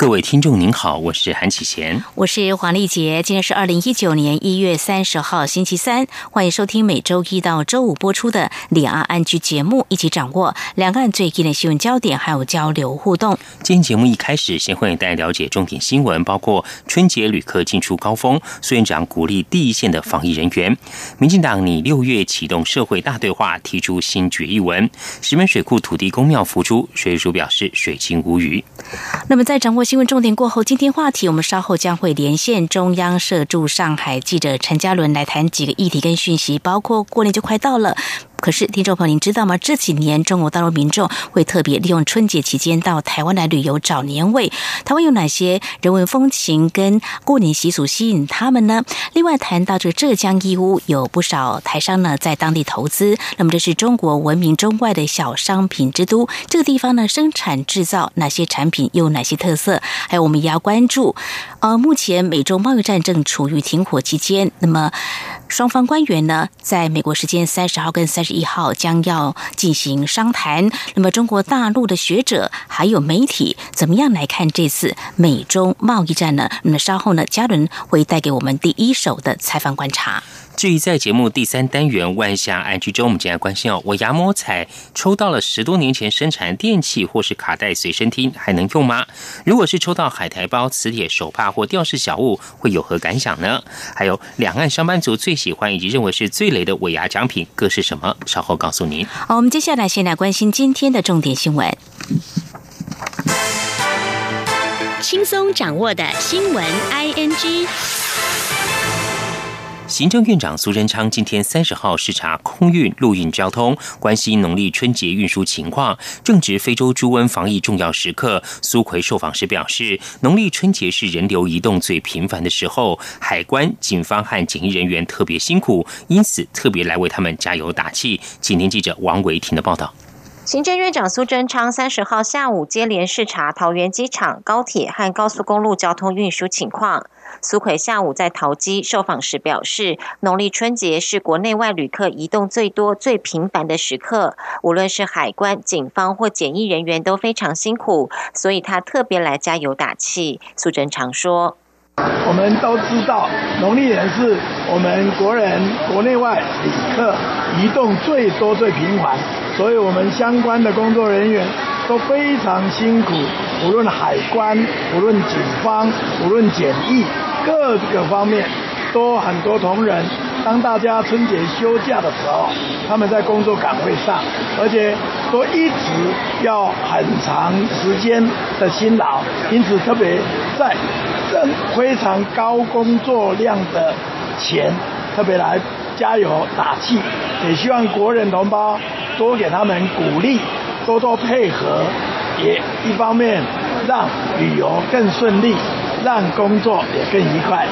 各位听众您好，我是韩启贤，我是黄丽杰。今天是二零一九年一月三十号星期三，欢迎收听每周一到周五播出的两岸安居节目，一起掌握两岸最近的新闻焦点，还有交流互动。今天节目一开始，先欢迎大家了解重点新闻，包括春节旅客进出高峰，苏院长鼓励第一线的防疫人员。民进党拟六月启动社会大对话，提出新决议文。石门水库土地公庙浮出，水主表示水清无鱼。那么在掌握。新闻重点过后，今天话题我们稍后将会连线中央社驻上海记者陈嘉伦来谈几个议题跟讯息，包括过年就快到了。可是，听众朋友，您知道吗？这几年中国大陆民众会特别利用春节期间到台湾来旅游找年味。台湾有哪些人文风情跟过年习俗吸引他们呢？另外，谈到这浙江义乌，有不少台商呢在当地投资。那么，这是中国闻名中外的小商品之都。这个地方呢，生产制造哪些产品，有哪些特色？还有，我们也要关注。呃，目前美中贸易战正处于停火期间，那么双方官员呢，在美国时间三十号跟三十。一号将要进行商谈。那么，中国大陆的学者还有媒体怎么样来看这次美中贸易战呢？那么稍后呢，嘉伦会带给我们第一手的采访观察。至于在节目第三单元万象安居中，我们今天关心哦，我牙摸彩抽到了十多年前生产电器或是卡带随身听，还能用吗？如果是抽到海苔包、磁铁手帕或吊饰小物，会有何感想呢？还有两岸上班族最喜欢以及认为是最雷的尾牙奖品各是什么？稍后告诉您。好，我们接下来先来关心今天的重点新闻，轻松掌握的新闻 I N G。行政院长苏贞昌今天三十号视察空运、陆运交通，关心农历春节运输情况。正值非洲猪瘟防疫重要时刻，苏奎受访时表示，农历春节是人流移动最频繁的时候，海关、警方和检疫人员特别辛苦，因此特别来为他们加油打气。请听记者王维婷的报道。行政院长苏贞昌三十号下午接连视察桃园机场、高铁和高速公路交通运输情况。苏奎下午在桃机受访时表示，农历春节是国内外旅客移动最多、最频繁的时刻，无论是海关、警方或检疫人员都非常辛苦，所以他特别来加油打气。苏贞常说：“我们都知道，农历年是我们国人国内外旅客移动最多、最频繁，所以我们相关的工作人员。”都非常辛苦，无论海关、无论警方、无论检疫，各个方面都很多同仁。当大家春节休假的时候，他们在工作岗位上，而且都一直要很长时间的辛劳，因此特别在这非常高工作量的前，特别来加油打气，也希望国人同胞多给他们鼓励。多多配合，也一方面让旅游更顺利，让工作也更愉快。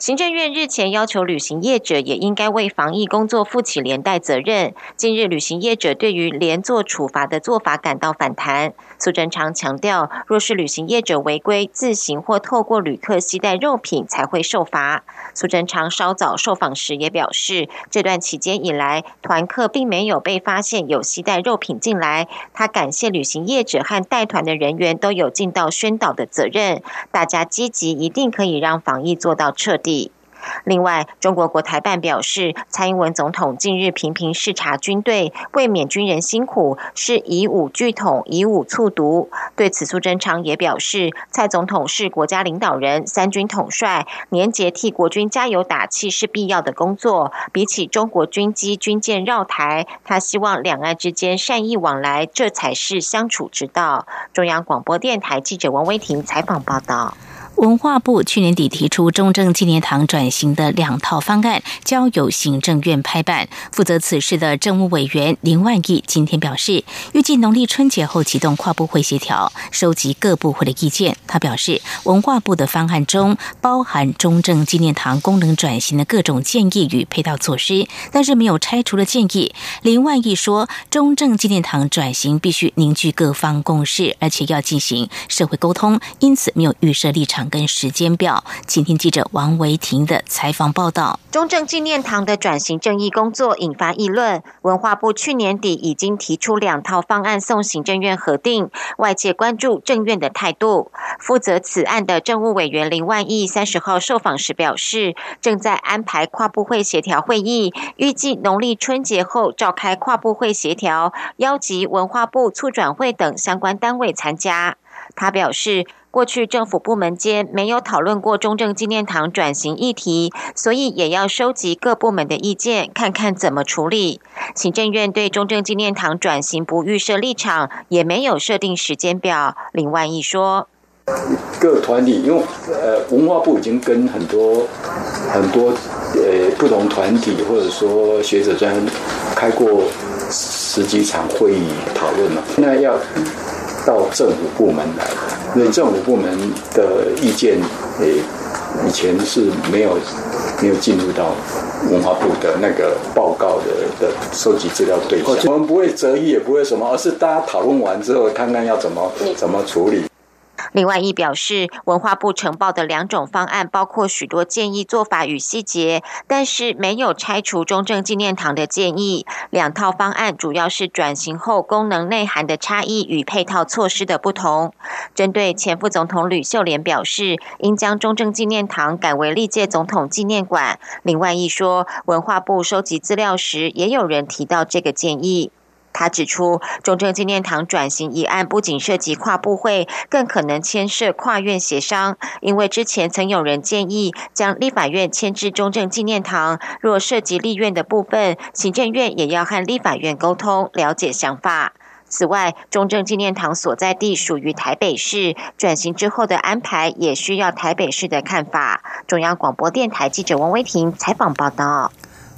行政院日前要求旅行业者也应该为防疫工作负起连带责任。近日，旅行业者对于连坐处罚的做法感到反弹。苏贞昌强调，若是旅行业者违规自行或透过旅客携带肉品，才会受罚。苏贞昌稍早受访时也表示，这段期间以来，团客并没有被发现有携带肉品进来。他感谢旅行业者和带团的人员都有尽到宣导的责任，大家积极，一定可以让防疫做到彻底。另外，中国国台办表示，蔡英文总统近日频频视察军队，为免军人辛苦，是以武拒统，以武促独。对此，苏贞昌也表示，蔡总统是国家领导人、三军统帅，年节替国军加油打气是必要的工作。比起中国军机、军舰绕台，他希望两岸之间善意往来，这才是相处之道。中央广播电台记者王威婷采访报道。文化部去年底提出中正纪念堂转型的两套方案，交由行政院拍板。负责此事的政务委员林万亿今天表示，预计农历春节后启动跨部会协调，收集各部会的意见。他表示，文化部的方案中包含中正纪念堂功能转型的各种建议与配套措施，但是没有拆除的建议。林万亿说，中正纪念堂转型必须凝聚各方共识，而且要进行社会沟通，因此没有预设立场。跟时间表，请听记者王维婷的采访报道。中正纪念堂的转型正义工作引发议论，文化部去年底已经提出两套方案送行政院核定，外界关注政院的态度。负责此案的政务委员林万亿三十号受访时表示，正在安排跨部会协调会议，预计农历春节后召开跨部会协调，邀集文化部促转会等相关单位参加。他表示。过去政府部门间没有讨论过中正纪念堂转型议题，所以也要收集各部门的意见，看看怎么处理。行政院对中正纪念堂转型不预设立场，也没有设定时间表。林万益说：“各团体，因为呃，文化部已经跟很多很多呃不同团体或者说学者专开过十几场会议讨论了，那要。”到政府部门来，因为政府部门的意见，诶，以前是没有没有进入到文化部的那个报告的的收集资料对象。我们不会择议，也不会什么，而是大家讨论完之后，看看要怎么怎么处理。另外一表示，文化部呈报的两种方案包括许多建议做法与细节，但是没有拆除中正纪念堂的建议。两套方案主要是转型后功能内涵的差异与配套措施的不同。针对前副总统吕秀莲表示，应将中正纪念堂改为历届总统纪念馆。另外一说，文化部收集资料时，也有人提到这个建议。他指出，中正纪念堂转型一案不仅涉及跨部会，更可能牵涉跨院协商。因为之前曾有人建议将立法院迁至中正纪念堂，若涉及立院的部分，行政院也要和立法院沟通，了解想法。此外，中正纪念堂所在地属于台北市，转型之后的安排也需要台北市的看法。中央广播电台记者王威婷采访报道。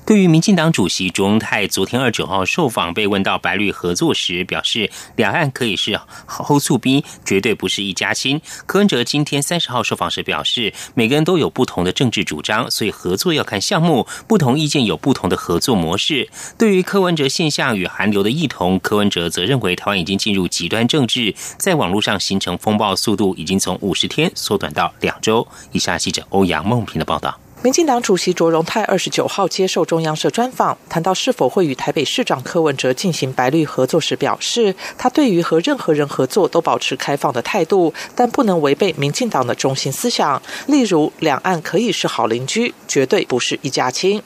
对于民进党主席卓荣泰昨天二九号受访，被问到白绿合作时，表示两岸可以是后促兵，绝对不是一家亲。柯文哲今天三十号受访时表示，每个人都有不同的政治主张，所以合作要看项目，不同意见有不同的合作模式。对于柯文哲现象与韩流的异同，柯文哲则认为台湾已经进入极端政治，在网络上形成风暴速度已经从五十天缩短到两周。以下记者欧阳梦平的报道。民进党主席卓荣泰二十九号接受中央社专访，谈到是否会与台北市长柯文哲进行白绿合作时，表示他对于和任何人合作都保持开放的态度，但不能违背民进党的中心思想，例如两岸可以是好邻居，绝对不是一家亲。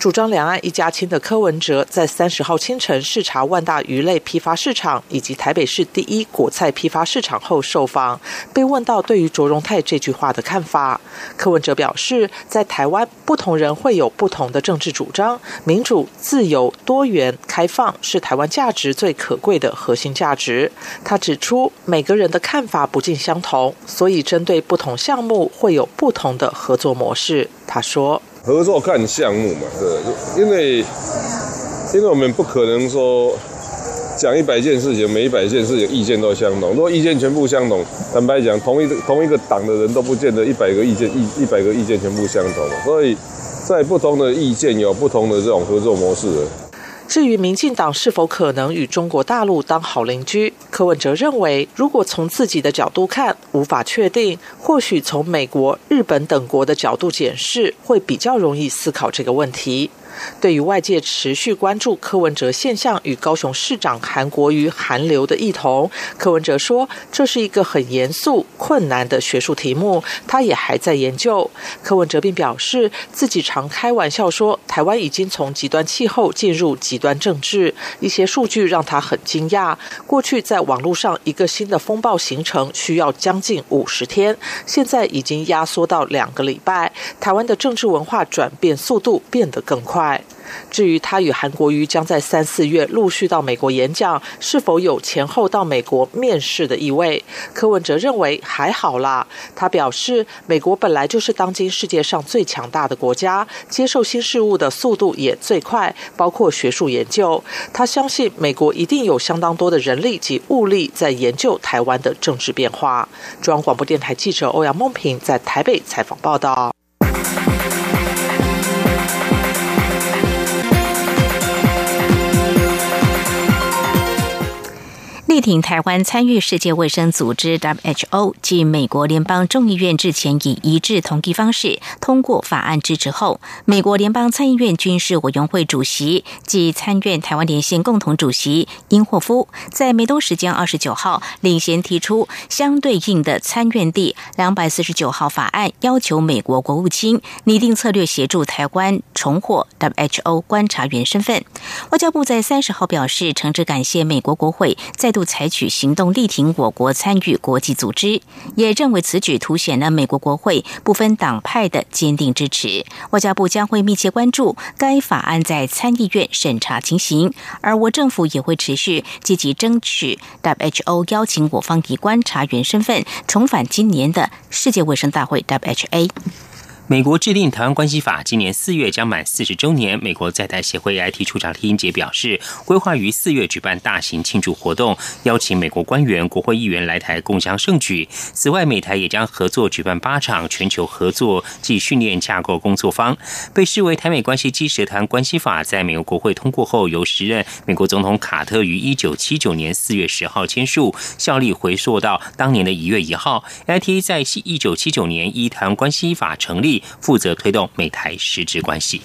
主张两岸一家亲的柯文哲在三十号清晨视察万大鱼类批发市场以及台北市第一果菜批发市场后受访，被问到对于卓荣泰这句话的看法，柯文哲表示，在台湾不同人会有不同的政治主张，民主、自由、多元、开放是台湾价值最可贵的核心价值。他指出，每个人的看法不尽相同，所以针对不同项目会有不同的合作模式。他说。合作看项目嘛，对，因为因为我们不可能说讲一百件事情，每一百件事情意见都相同。如果意见全部相同，坦白讲，同一个同一个党的人都不见得一百个意见一一百个意见全部相同。所以在不同的意见有不同的这种合作模式。至于民进党是否可能与中国大陆当好邻居，柯文哲认为，如果从自己的角度看，无法确定；或许从美国、日本等国的角度检视，会比较容易思考这个问题。对于外界持续关注柯文哲现象与高雄市长韩国瑜韩流的异同，柯文哲说这是一个很严肃、困难的学术题目，他也还在研究。柯文哲并表示，自己常开玩笑说，台湾已经从极端气候进入极端政治。一些数据让他很惊讶。过去在网络上一个新的风暴形成需要将近五十天，现在已经压缩到两个礼拜。台湾的政治文化转变速度变得更快。快。至于他与韩国瑜将在三四月陆续到美国演讲，是否有前后到美国面试的意味？柯文哲认为还好啦。他表示，美国本来就是当今世界上最强大的国家，接受新事物的速度也最快，包括学术研究。他相信美国一定有相当多的人力及物力在研究台湾的政治变化。中央广播电台记者欧阳梦平在台北采访报道。力挺台湾参与世界卫生组织 （WHO） 及美国联邦众议院之前以一致同意方式通过法案支持后，美国联邦参议院军事委员会主席及参院台湾连线共同主席英霍夫在美东时间二十九号领衔提出相对应的参院第两百四十九号法案，要求美国国务卿拟定策略协助台湾重获 WHO 观察员身份。外交部在三十号表示，诚挚感谢美国国会再度。采取行动力挺我国参与国际组织，也认为此举凸显了美国国会不分党派的坚定支持。外交部将会密切关注该法案在参议院审查情形，而我政府也会持续积极争取 WHO 邀请我方以观察员身份重返今年的世界卫生大会 （WHA）。美国制定《台湾关系法》，今年四月将满四十周年。美国在台协会 IT 处长李英杰表示，规划于四月举办大型庆祝活动，邀请美国官员、国会议员来台共襄盛举。此外，美台也将合作举办八场全球合作暨训练架构工作坊。被视为台美关系基石《台湾关系法》，在美国国会通过后，由时任美国总统卡特于一九七九年四月十号签署，效力回溯到当年的一月一号。IT 在一九七九年依《台湾关系法》成立。负责推动美台实质关系。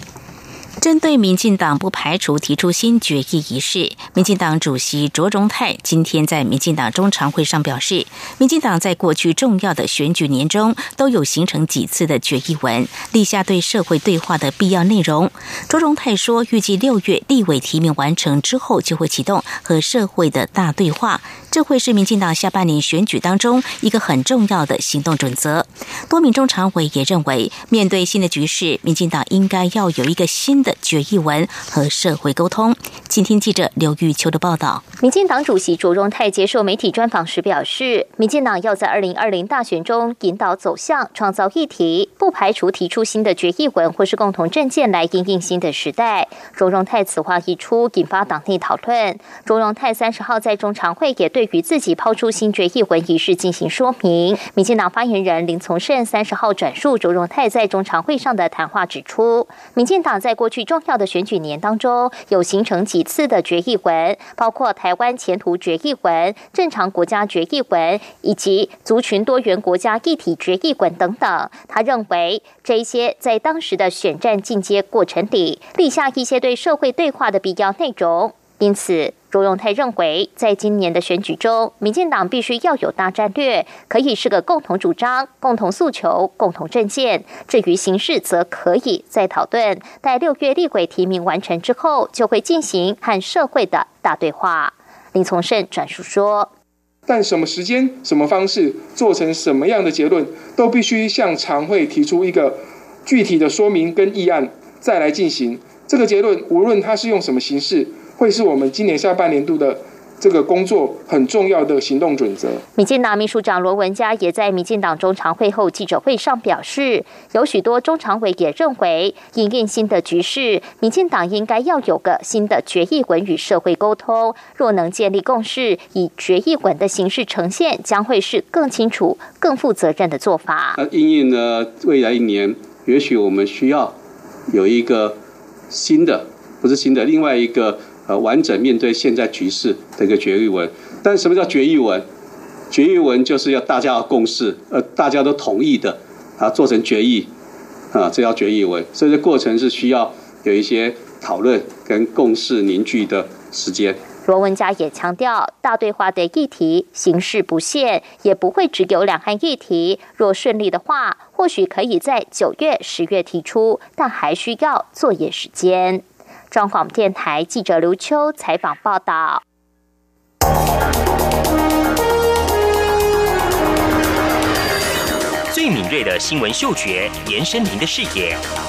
针对民进党不排除提出新决议一事，民进党主席卓荣泰今天在民进党中常会上表示，民进党在过去重要的选举年中都有形成几次的决议文，立下对社会对话的必要内容。卓荣泰说，预计六月立委提名完成之后，就会启动和社会的大对话。这会是民进党下半年选举当中一个很重要的行动准则。多名中常委也认为，面对新的局势，民进党应该要有一个新的决议文和社会沟通。请听记者刘玉秋的报道。民进党主席卓荣泰接受媒体专访时表示，民进党要在二零二零大选中引导走向，创造议题，不排除提出新的决议文或是共同政见来应应新的时代。卓荣泰此话一出，引发党内讨论。卓荣泰三十号在中常会也对。于自己抛出新决议文一事进行说明。民进党发言人林从胜三十号转述卓荣泰在中常会上的谈话指出，民进党在过去重要的选举年当中有形成几次的决议文，包括台湾前途决议文、正常国家决议文以及族群多元国家一体决议文等等。他认为这些在当时的选战进阶过程里立下一些对社会对话的必要内容，因此。周永泰认为，在今年的选举中，民进党必须要有大战略，可以是个共同主张、共同诉求、共同政见。至于形式，则可以再讨论。待六月立委提名完成之后，就会进行和社会的大对话。林从胜转述说：“但什么时间、什么方式、做成什么样的结论，都必须向常会提出一个具体的说明跟议案，再来进行这个结论。无论它是用什么形式。”会是我们今年下半年度的这个工作很重要的行动准则。民进党秘书长罗文嘉也在民进党中常会后记者会上表示，有许多中常委也认为，应应新的局势，民进党应该要有个新的决议文与社会沟通。若能建立共识，以决议文的形式呈现，将会是更清楚、更负责任的做法。那应应呢？未来一年，也许我们需要有一个新的，不是新的，另外一个。呃，完整面对现在局势的一个决议文，但什么叫决议文？决议文就是要大家要共识，呃，大家都同意的，啊，做成决议，啊，这叫决议文。所以这过程是需要有一些讨论跟共识凝聚的时间。罗文佳也强调，大对话的议题形式不限，也不会只有两岸议题。若顺利的话，或许可以在九月、十月提出，但还需要作业时间。中广电台记者刘秋采访报道。最敏锐的新闻嗅觉，延伸您的视野。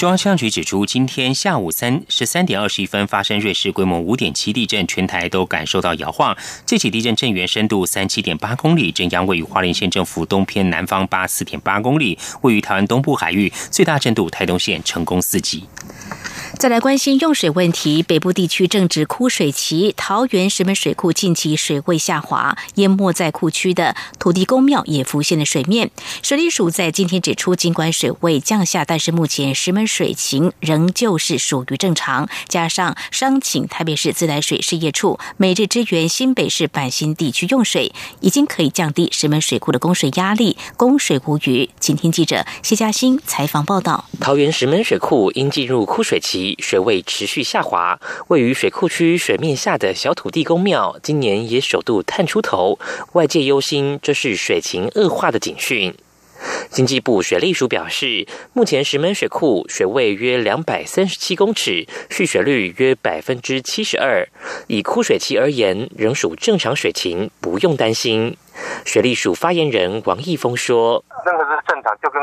中央气象局指出，今天下午三十三点二十一分发生瑞士规模五点七地震，全台都感受到摇晃。这起地震震源深度三七点八公里，震央位于花莲县政府东偏南方八四点八公里，位于台湾东部海域，最大震度台东县成功四级。再来关心用水问题，北部地区正值枯水期，桃园石门水库近期水位下滑，淹没在库区的土地公庙也浮现了水面。水利署在今天指出，尽管水位降下，但是目前石门水情仍旧是属于正常。加上商请台北市自来水事业处每日支援新北市板新地区用水，已经可以降低石门水库的供水压力，供水无虞。请听记者谢嘉欣采访报道。桃园石门水库因进入枯水期。水位持续下滑，位于水库区水面下的小土地公庙，今年也首度探出头，外界忧心这是水情恶化的警讯。经济部水利署表示，目前石门水库水位约两百三十七公尺，蓄水率约百分之七十二，以枯水期而言，仍属正常水情，不用担心。水利署发言人王义峰说：“那个是正常，就跟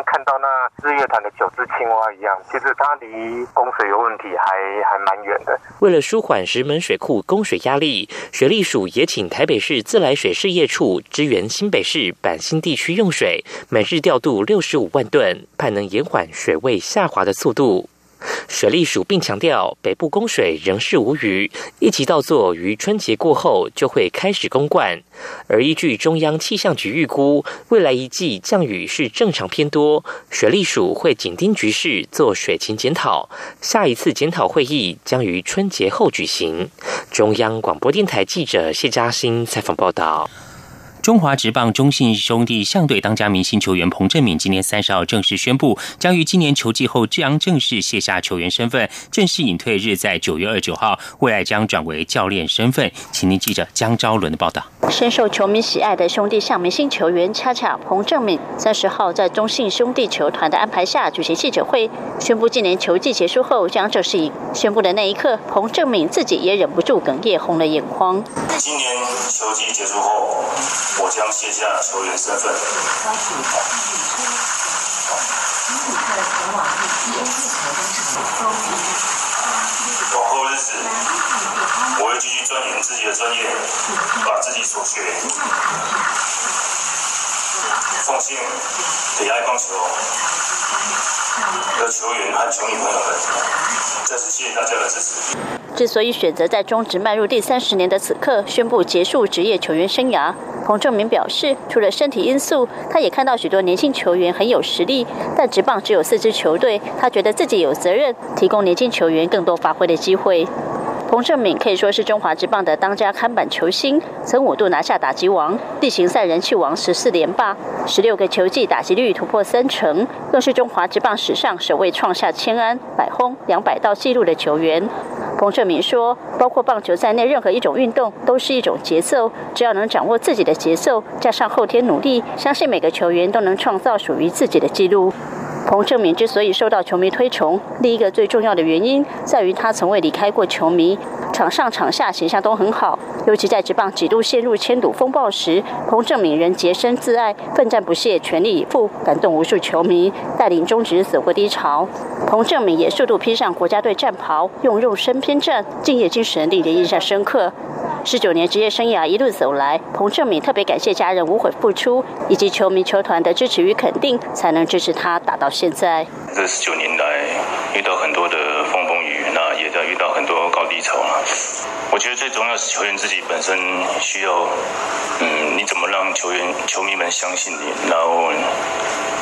像日月潭的九只青蛙一样，其实它离供水有问题还还蛮远的。”为了舒缓石门水库供水压力，水利署也请台北市自来水事业处支援新北市板新地区用水，每日调度六十五万吨，盼能延缓水位下滑的速度。水利署并强调，北部供水仍是无虞，一级稻作于春节过后就会开始供灌。而依据中央气象局预估，未来一季降雨是正常偏多，水利署会紧盯局势做水情检讨。下一次检讨会议将于春节后举行。中央广播电台记者谢嘉欣采访报道。中华职棒中信兄弟象队当家明星球员彭振敏今年三十号正式宣布，将于今年球季后将正式卸下球员身份，正式隐退日在九月二十九号，未来将转为教练身份。请您记者江昭伦的报道。深受球迷喜爱的兄弟象明星球员恰恰彭正敏三十号在中信兄弟球团的安排下举行记者会，宣布今年球季结束后将正式隐。宣布的那一刻，彭正敏自己也忍不住哽咽，红了眼眶。今年球季结束后。我将卸下球员身份。往后日子，我会继续钻研自己的专业，把自己所学奉献给爱棒球的球员和球迷朋友们。再次谢谢大家的支持。之所以选择在中职迈入第三十年的此刻宣布结束职业球员生涯。彭正明表示，除了身体因素，他也看到许多年轻球员很有实力，但职棒只有四支球队，他觉得自己有责任提供年轻球员更多发挥的机会。彭正敏可以说是中华职棒的当家看板球星，曾五度拿下打击王、例行赛人气王十四连霸，十六个球季打击率突破三成，更是中华职棒史上首位创下千安、百轰、两百道纪录的球员。彭正明说：“包括棒球在内，任何一种运动都是一种节奏，只要能掌握自己的节奏，加上后天努力，相信每个球员都能创造属于自己的纪录。”彭正明之所以受到球迷推崇，另一个最重要的原因在于他从未离开过球迷，场上场下形象都很好。尤其在职棒几度陷入千赌风暴时，彭正明仍洁身自爱，奋战不懈，全力以赴，感动无数球迷，带领中职走过低潮。彭正明也速度披上国家队战袍，用肉身偏战，敬业精神令人印象深刻。十九年职业生涯一路走来，彭正明特别感谢家人无悔付出，以及球迷球团的支持与肯定，才能支持他打到现在。这十九年来，遇到很多的风风雨雨，那也在遇到很多高低潮我觉得最重要是球员自己本身需要，嗯，你怎么让球员、球迷们相信你，然后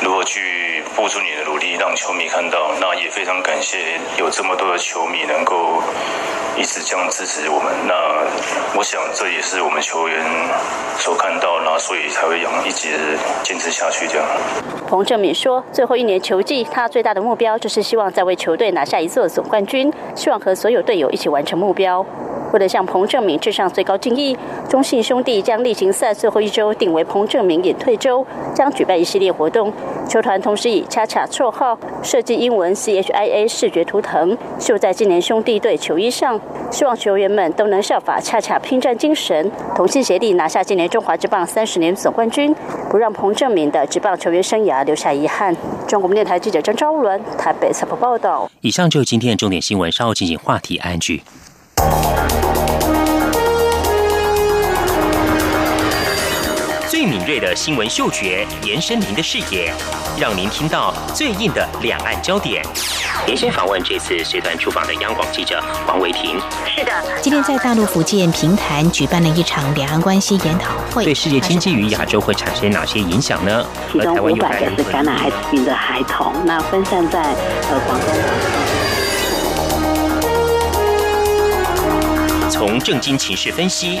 如何去付出你的努力，让球迷看到。那也非常感谢有这么多的球迷能够一直这样支持我们。那我想这也是我们球员所看到，那所以才会养一直坚持下去这样。彭正敏说：“最后一年球季，他最大的目标就是希望再为球队拿下一座总冠军，希望和所有队友一起完成目标。”为了向彭正明致上最高敬意，中信兄弟将例行赛最后一周定为彭正明隐退周，将举办一系列活动。球团同时以“恰恰”绰号设计英文 C H I A 视觉图腾，绣在今年兄弟队球衣上，希望球员们都能效法“恰恰”拼战精神，同心协力拿下今年中华职棒三十年总冠军，不让彭正明的职棒球员生涯留下遗憾。中国电台记者张昭伦台北采访报道。以上就是今天的重点新闻，稍后进行话题安居。最敏锐的新闻嗅觉，延伸您的视野，让您听到最硬的两岸焦点。连线访问这次随团出访的央广记者王维婷。是的，今天在大陆福建平潭举办了一场两岸关系研讨会，对世界经济与亚洲会产生哪些影响呢？其中五百个是感染艾滋病的孩童，那分散在呃广东。从正经情势分析、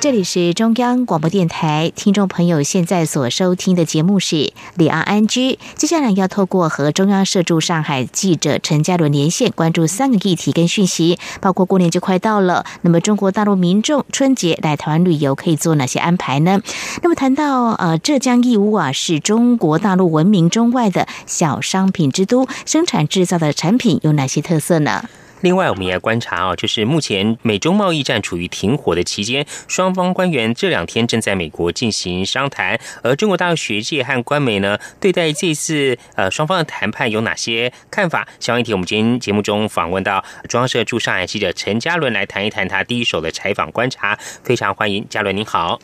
这里是中央广播电台，听众朋友现在所收听的节目是《李昂安居》。接下来要透过和中央社驻上海记者陈嘉伦连线，关注三个议题跟讯息，包括过年就快到了，那么中国大陆民众春节来台湾旅游可以做哪些安排呢？那么谈到呃浙江义乌啊，是中国大陆闻名中外的小商品之都，生产制造的产品有哪些特色呢？另外，我们也要观察啊，就是目前美中贸易战处于停火的期间，双方官员这两天正在美国进行商谈。而中国大陆学界和官媒呢，对待这次呃双方的谈判有哪些看法？相关议题，我们今天节目中访问到中央社驻上海记者陈嘉伦来谈一谈他第一手的采访观察。非常欢迎嘉伦，您好。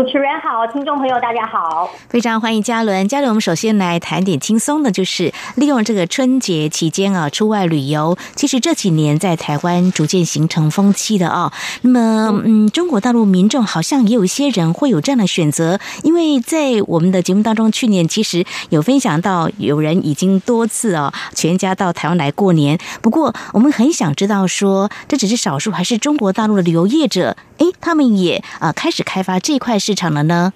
主持人好，听众朋友大家好，非常欢迎嘉伦。嘉伦，我们首先来谈点轻松的，就是利用这个春节期间啊，出外旅游。其实这几年在台湾逐渐形成风气的啊。那么，嗯，中国大陆民众好像也有一些人会有这样的选择，因为在我们的节目当中，去年其实有分享到有人已经多次啊，全家到台湾来过年。不过，我们很想知道说，这只是少数，还是中国大陆的旅游业者，哎，他们也啊开始开发这块。市场了呢？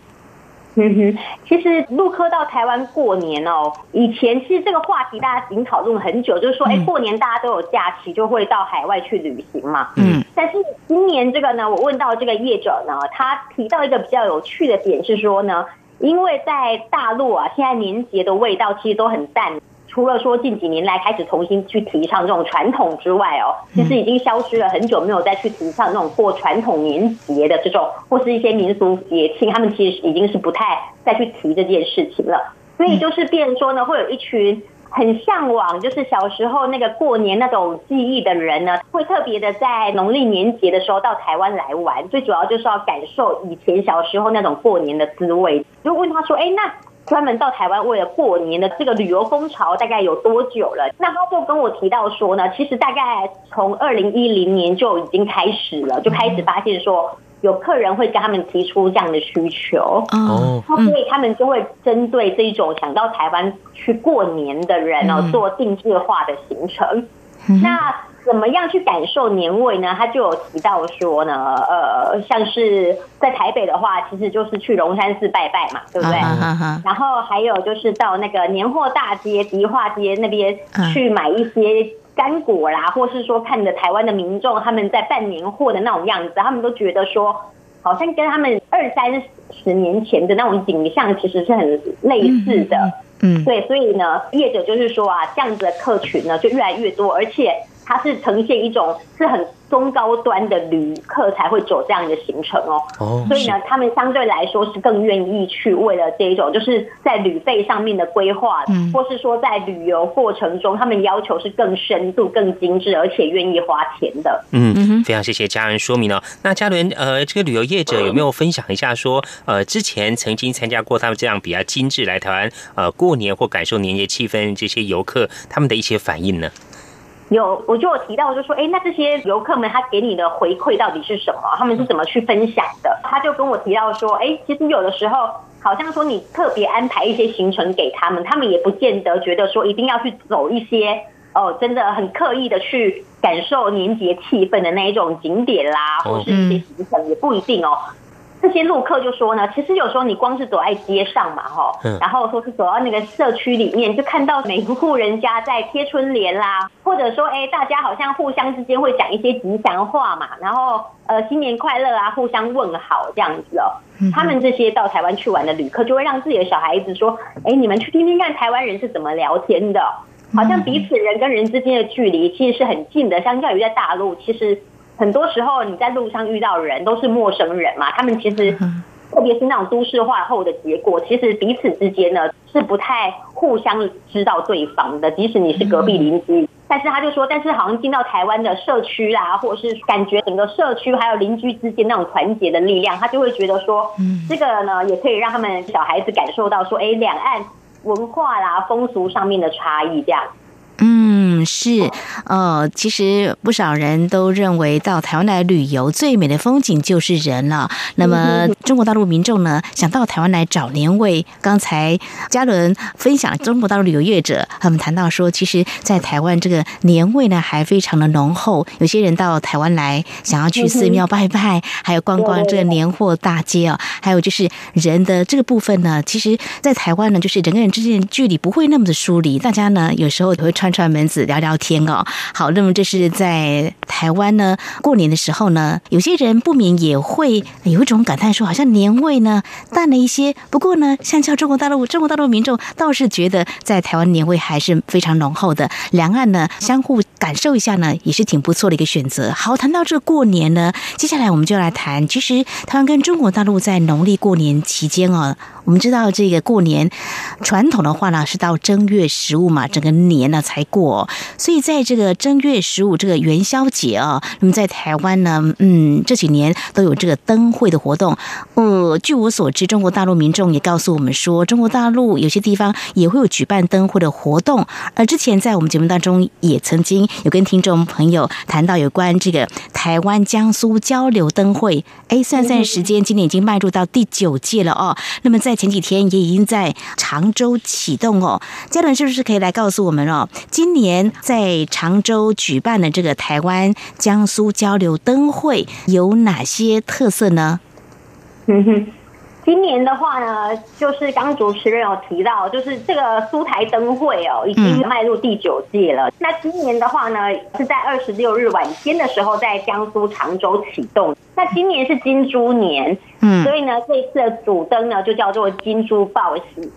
嗯哼，其实陆客到台湾过年哦，以前其实这个话题大家已经讨论了很久，就是说，哎，过年大家都有假期，就会到海外去旅行嘛。嗯，但是今年这个呢，我问到这个业者呢，他提到一个比较有趣的点是说呢，因为在大陆啊，现在年节的味道其实都很淡。除了说近几年来开始重新去提倡这种传统之外哦，其实已经消失了很久，没有再去提倡那种过传统年节的这种，或是一些民俗节庆，他们其实已经是不太再去提这件事情了。所所以就是变说呢，会有一群很向往，就是小时候那个过年那种记忆的人呢，会特别的在农历年节的时候到台湾来玩，最主要就是要感受以前小时候那种过年的滋味。就问他说，哎，那。专门到台湾为了过年的这个旅游风潮大概有多久了？那他就跟我提到说呢，其实大概从二零一零年就已经开始了，就开始发现说有客人会跟他们提出这样的需求，哦，所以他们就会针对这种想到台湾去过年的人哦，做定制化的行程。那怎么样去感受年味呢？他就有提到说呢，呃，像是在台北的话，其实就是去龙山寺拜拜嘛，对不对？然后还有就是到那个年货大街、迪化街那边去买一些干果啦，或是说看着台湾的民众他们在办年货的那种样子，他们都觉得说，好像跟他们二三十年前的那种景象其实是很类似的。嗯，对，所以呢，业者就是说啊，这样子的客群呢就越来越多，而且。它是呈现一种是很中高端的旅客才会走这样的行程哦，所以呢，他们相对来说是更愿意去为了这一种，就是在旅费上面的规划，或是说在旅游过程中，他们要求是更深度、更精致，而且愿意花钱的。嗯，非常谢谢家人说明哦。那嘉伦，呃，这个旅游业者有没有分享一下说，呃，之前曾经参加过他们这样比较精致来台湾，呃，过年或感受年节气氛这些游客他们的一些反应呢？有，我就有提到，就说，哎，那这些游客们他给你的回馈到底是什么？他们是怎么去分享的？他就跟我提到说，哎，其实有的时候，好像说你特别安排一些行程给他们，他们也不见得觉得说一定要去走一些哦，真的很刻意的去感受年节气氛的那一种景点啦，或是一些行程，也不一定哦。这些路客就说呢，其实有时候你光是走在街上嘛，哈，然后说是走到那个社区里面，就看到每一户人家在贴春联啦，或者说，哎，大家好像互相之间会讲一些吉祥话嘛，然后呃，新年快乐啊，互相问好这样子哦。他们这些到台湾去玩的旅客，就会让自己的小孩子说，哎，你们去听听看台湾人是怎么聊天的，好像彼此人跟人之间的距离其实是很近的，相较于在大陆，其实。很多时候你在路上遇到人都是陌生人嘛，他们其实特别是那种都市化后的结果，其实彼此之间呢是不太互相知道对方的，即使你是隔壁邻居。但是他就说，但是好像进到台湾的社区啦，或者是感觉整个社区还有邻居之间那种团结的力量，他就会觉得说，这个呢也可以让他们小孩子感受到说，哎，两岸文化啦风俗上面的差异这样。嗯，是，呃，其实不少人都认为到台湾来旅游最美的风景就是人了。那么中国大陆民众呢，想到台湾来找年味。刚才嘉伦分享中国大陆旅游业者，他们谈到说，其实，在台湾这个年味呢还非常的浓厚。有些人到台湾来，想要去寺庙拜拜，还有逛逛这个年货大街啊，还有就是人的这个部分呢，其实，在台湾呢，就是人跟人之间距离不会那么的疏离，大家呢有时候也会。串串门子聊聊天哦，好，那么这是在台湾呢，过年的时候呢，有些人不免也会有一种感叹，说好像年味呢淡了一些。不过呢，相较中国大陆，中国大陆民众倒是觉得在台湾年味还是非常浓厚的。两岸呢相互感受一下呢，也是挺不错的一个选择。好，谈到这过年呢，接下来我们就来谈，其实台湾跟中国大陆在农历过年期间哦，我们知道这个过年传统的话呢是到正月十五嘛，整个年呢才。过，所以在这个正月十五这个元宵节啊，那么在台湾呢，嗯，这几年都有这个灯会的活动。呃，据我所知，中国大陆民众也告诉我们说，中国大陆有些地方也会有举办灯会的活动。而之前在我们节目当中也曾经有跟听众朋友谈到有关这个台湾江苏交流灯会。哎，算算时间，今年已经迈入到第九届了哦。那么在前几天也已经在常州启动哦。嘉伦是不是可以来告诉我们哦？今年在常州举办的这个台湾江苏交流灯会有哪些特色呢？嗯哼，今年的话呢，就是刚主持人有提到，就是这个苏台灯会哦，已经迈入第九届了。那今年的话呢，是在二十六日晚间的时候，在江苏常州启动。那今年是金猪年，嗯，所以呢，这次的主灯呢，就叫做金猪报喜。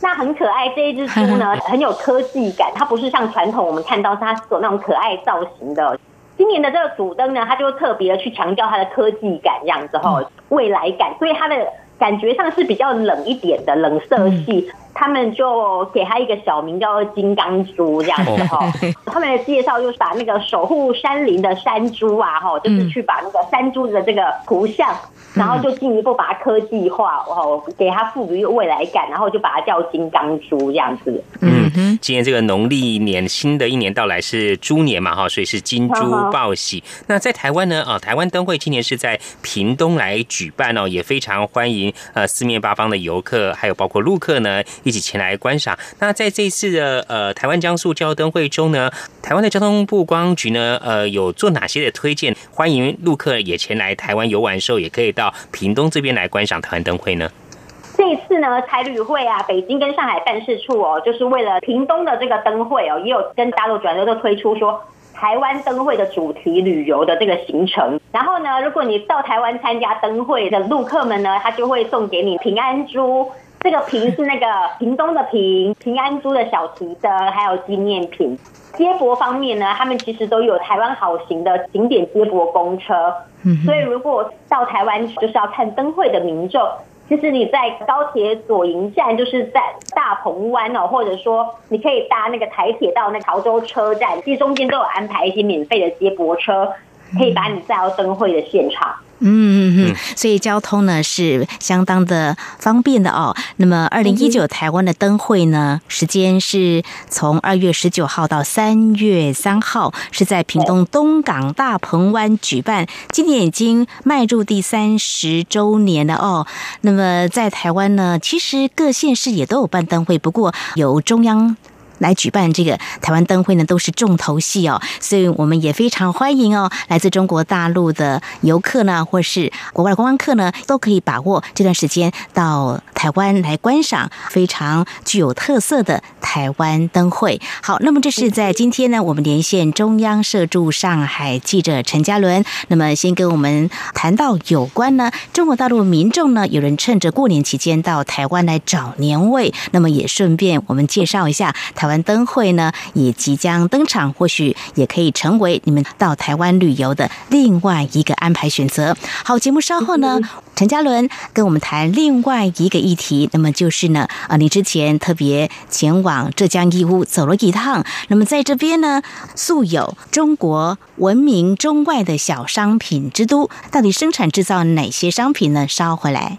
那很可爱，这一只猪呢 很有科技感，它不是像传统我们看到它有那种可爱造型的。今年的这个主灯呢，它就特别去强调它的科技感，这样子哈，未来感，所以它的感觉上是比较冷一点的冷色系。他们就给他一个小名叫做金刚猪这样子哈。他们的介绍就是把那个守护山林的山猪啊哈，就是去把那个山猪的这个图像，然后就进一步把它科技化，然后给它赋予未来感，然后就把它叫金刚猪这样子。嗯，今年这个农历年新的一年到来是猪年嘛哈，所以是金猪报喜。那在台湾呢啊，台湾灯会今年是在屏东来举办哦，也非常欢迎呃四面八方的游客，还有包括陆客呢。一起前来观赏。那在这次的呃台湾江苏交灯会中呢，台湾的交通部光局呢，呃有做哪些的推荐？欢迎陆客也前来台湾游玩的时候，也可以到屏东这边来观赏台湾灯会呢。这一次呢，台旅会啊，北京跟上海办事处哦，就是为了屏东的这个灯会哦，也有跟大陆转流都推出说台湾灯会的主题旅游的这个行程。然后呢，如果你到台湾参加灯会的陆客们呢，他就会送给你平安珠。这个屏是那个屏东的屏，平安珠的小提灯，还有纪念品。接驳方面呢，他们其实都有台湾好行的景点接驳公车。所以如果到台湾就是要看灯会的民众，其实你在高铁左营站，就是在大鹏湾哦，或者说你可以搭那个台铁到那潮州车站，其实中间都有安排一些免费的接驳车，可以把你载到灯会的现场。嗯嗯嗯，所以交通呢是相当的方便的哦。那么，二零一九台湾的灯会呢，时间是从二月十九号到三月三号，是在屏东东港大鹏湾举办。今年已经迈入第三十周年了哦。那么，在台湾呢，其实各县市也都有办灯会，不过由中央。来举办这个台湾灯会呢，都是重头戏哦，所以我们也非常欢迎哦，来自中国大陆的游客呢，或是国外的观光客呢，都可以把握这段时间到台湾来观赏非常具有特色的台湾灯会。好，那么这是在今天呢，我们连线中央社驻上海记者陈嘉伦，那么先跟我们谈到有关呢，中国大陆民众呢，有人趁着过年期间到台湾来找年味，那么也顺便我们介绍一下台湾。灯会呢也即将登场，或许也可以成为你们到台湾旅游的另外一个安排选择。好，节目稍后呢，陈嘉伦跟我们谈另外一个议题，那么就是呢，啊，你之前特别前往浙江义乌走了一趟，那么在这边呢，素有中国闻名中外的小商品之都，到底生产制造哪些商品呢？稍后回来。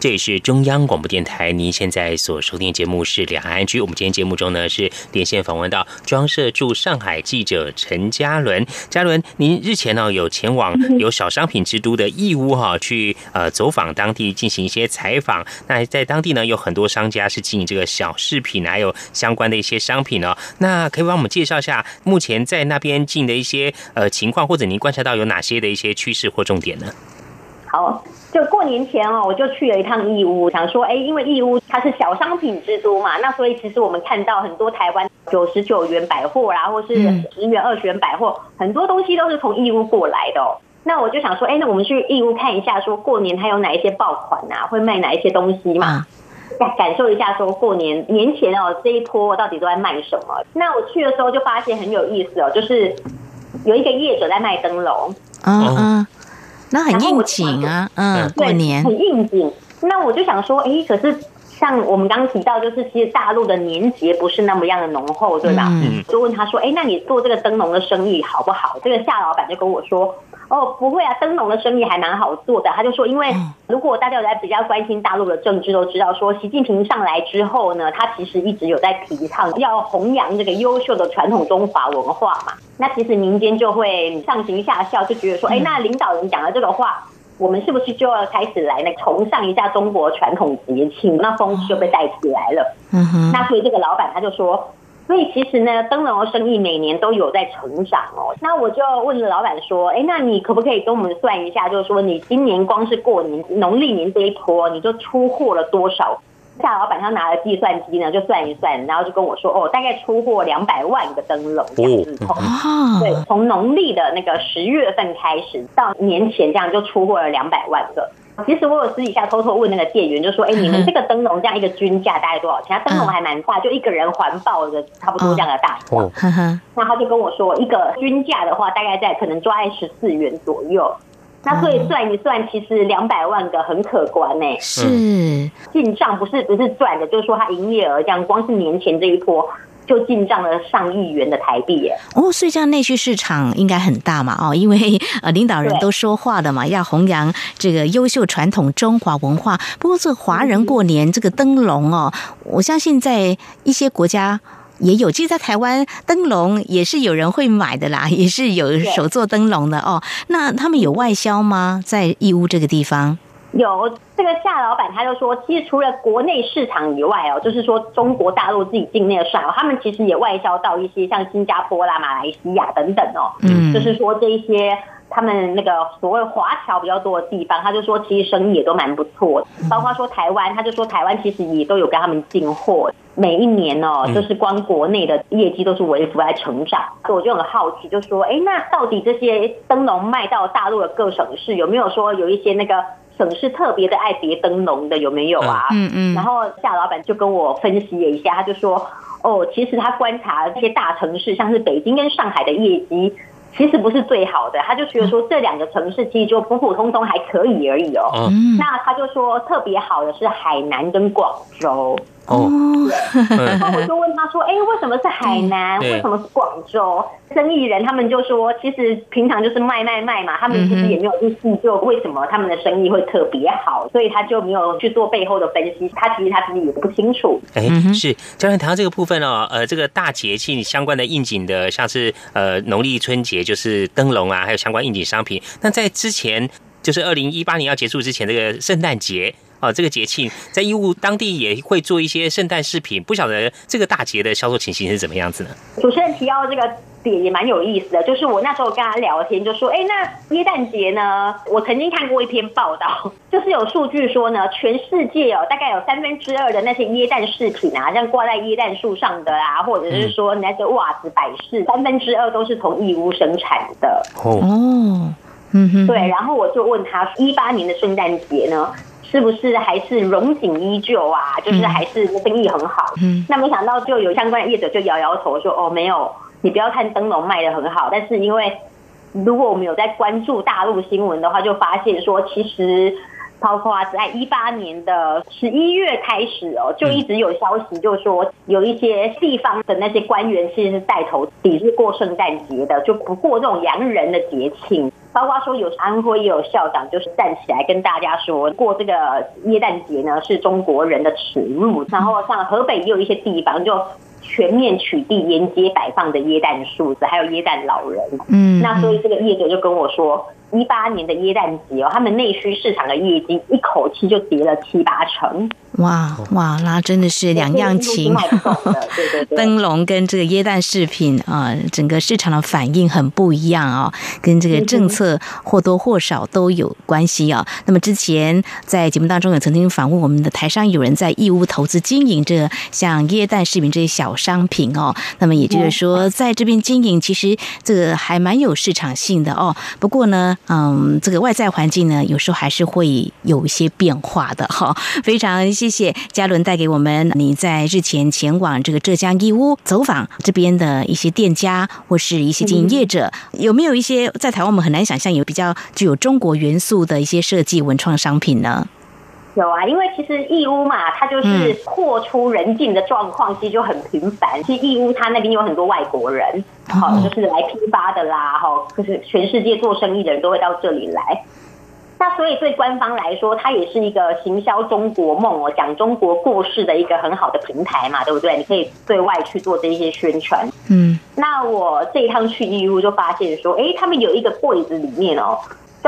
这里是中央广播电台，您现在所收听的节目是两岸安居。我们今天节目中呢是连线访问到中央社驻上海记者陈嘉伦。嘉伦，您日前呢有前往有小商品之都的义乌哈，去呃走访当地进行一些采访。那在当地呢有很多商家是经营这个小饰品，还有相关的一些商品哦。那可以帮我们介绍一下目前在那边进的一些呃情况，或者您观察到有哪些的一些趋势或重点呢？好。就过年前哦，我就去了一趟义乌，想说，哎，因为义乌它是小商品之都嘛，那所以其实我们看到很多台湾九十九元百货啦，或是十元、二十元百货，很多东西都是从义乌过来的。那我就想说，哎，那我们去义乌看一下，说过年它有哪一些爆款啊，会卖哪一些东西嘛？感感受一下，说过年年前哦，这一波到底都在卖什么？那我去的时候就发现很有意思哦，就是有一个业者在卖灯笼，嗯嗯，那很应景啊，嗯，过年很应景。那我就想说，哎，可是。像我们刚刚提到，就是其实大陆的年节不是那么样的浓厚，对吧？嗯。就问他说：“哎，那你做这个灯笼的生意好不好？”这个夏老板就跟我说：“哦，不会啊，灯笼的生意还蛮好做的。”他就说：“因为如果大家有在比较关心大陆的政治，都知道说习近平上来之后呢，他其实一直有在提倡要弘扬这个优秀的传统中华文化嘛。那其实民间就会上行下效，就觉得说：哎，那领导人讲了这个话。”我们是不是就要开始来那崇尚一下中国传统节庆？那风气就被带起来了。嗯哼。那所以这个老板他就说，所以其实呢，灯笼生意每年都有在成长哦。那我就问老板说，哎，那你可不可以跟我们算一下，就是说你今年光是过年农历年这一波，你就出货了多少？夏老板他拿了计算机呢，就算一算，然后就跟我说：“哦，大概出货两百万个灯笼这样子。从对，从农历的那个十月份开始到年前，这样就出货了两百万个。其实我有私底下偷偷问那个店员，就说：‘哎，你们这个灯笼这样一个均价大概多少钱？’灯笼还蛮大，就一个人环抱的差不多这样的大小。那他就跟我说，一个均价的话，大概在可能抓在十四元左右。”那所以算一算，其实两百万个很可观呢。是进账不是不是赚的，就是说他营业额这样，光是年前这一波就进账了上亿元的台币耶。哦，所以这样内需市场应该很大嘛？哦，因为呃领导人都说话的嘛，要弘扬这个优秀传统中华文化。不过这华人过年这个灯笼哦，我相信在一些国家。也有，其实，在台湾灯笼也是有人会买的啦，也是有手做灯笼的哦。那他们有外销吗？在义乌这个地方？有，这个夏老板他就说，其实除了国内市场以外哦，就是说中国大陆自己境内的算哦，他们其实也外销到一些像新加坡啦、马来西亚等等哦。嗯，就是说这一些。他们那个所谓华侨比较多的地方，他就说其实生意也都蛮不错，包括说台湾，他就说台湾其实也都有跟他们进货，每一年哦，就是光国内的业绩都是微幅在成长，所以我就很好奇，就说，哎，那到底这些灯笼卖到大陆的各省市，有没有说有一些那个省市特别的爱叠灯笼的，有没有啊？嗯嗯。然后夏老板就跟我分析了一下，他就说，哦，其实他观察这些大城市，像是北京跟上海的业绩。其实不是最好的，他就觉得说这两个城市其实就普普通通还可以而已哦。那他就说特别好的是海南跟广州。哦，然后我就问他说：“哎，为什么是海南？为什么是广州？”生意人他们就说：“其实平常就是卖卖卖嘛，他们其实也没有去细究为什么他们的生意会特别好，所以他就没有去做背后的分析。他其实他自己也不清楚。”哎，是教练谈到这个部分哦，呃，这个大节庆相关的应景的，像是呃农历春节就是灯笼啊，还有相关应景商品。那在之前，就是二零一八年要结束之前，这个圣诞节。哦，这个节庆在义乌当地也会做一些圣诞饰品，不晓得这个大节的销售情形是怎么样子呢？主持人提到这个点也蛮有意思的，就是我那时候跟他聊天，就说：“哎，那耶诞节呢？我曾经看过一篇报道，就是有数据说呢，全世界哦，大概有三分之二的那些椰蛋饰品啊，像挂在椰蛋树上的啊，或者是说那些袜子摆饰，三分之二都是从义乌生产的。”哦，嗯哼，对。然后我就问他，一八年的圣诞节呢？是不是还是荣景依旧啊？就是还是生意很好。嗯，那没想到就有相关的业者就摇摇头说：“哦，没有，你不要看灯笼卖的很好，但是因为如果我们有在关注大陆新闻的话，就发现说其实。”包括在一八年的十一月开始哦，就一直有消息，就是说有一些地方的那些官员其实是带头抵制过圣诞节的，就不过这种洋人的节庆。包括说有安徽也有校长就是站起来跟大家说，过这个耶诞节呢是中国人的耻辱。然后像河北也有一些地方就全面取缔沿街摆放的耶诞树子，还有耶诞老人。嗯，那所以这个业者就跟我说。一八年的耶诞节哦，他们内需市场的业绩一口气就跌了七八成。哇哇，那真的是两样情。对对对，灯笼跟这个椰蛋饰品啊，整个市场的反应很不一样啊，跟这个政策或多或少都有关系啊。那么之前在节目当中也曾经访问我们的台商有人在义乌投资经营这像椰蛋饰品这些小商品哦，那么也就是说在这边经营其实这个还蛮有市场性的哦。不过呢。嗯，这个外在环境呢，有时候还是会有一些变化的哈。非常谢谢嘉伦带给我们你在日前前往这个浙江义乌走访这边的一些店家或是一些经营业者，有没有一些在台湾我们很难想象有比较具有中国元素的一些设计文创商品呢？有啊，因为其实义乌嘛，它就是货出人进的状况，其实就很频繁。其实义乌它那边有很多外国人，好，就是来批发的啦，哈，就是全世界做生意的人都会到这里来。那所以对官方来说，它也是一个行销中国梦哦，讲中国故事的一个很好的平台嘛，对不对？你可以对外去做这些宣传。嗯，那我这一趟去义乌就发现说，哎，他们有一个柜子里面哦。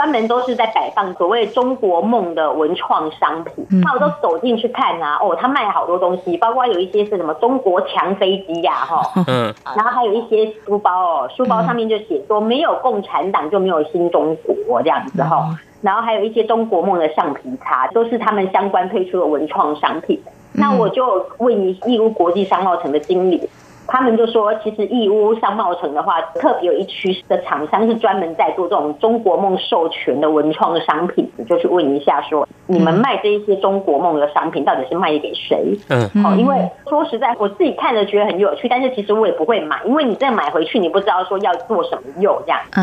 专门都是在摆放所谓中国梦的文创商品，那我都走进去看啊，哦，他卖好多东西，包括有一些是什么中国强飞机呀，哈，嗯，然后还有一些书包哦，书包上面就写说没有共产党就没有新中国这样子哈，然后还有一些中国梦的橡皮擦，都是他们相关推出的文创商品。那我就问义乌国际商贸城的经理。他们就说，其实义乌商贸城的话，特别有一区的厂商是专门在做这种中国梦授权的文创商品，就去问一下说，你们卖这一些中国梦的商品，到底是卖给谁？嗯，好，因为说实在，我自己看着觉得很有趣，但是其实我也不会买，因为你再买回去，你不知道说要做什么用这样子，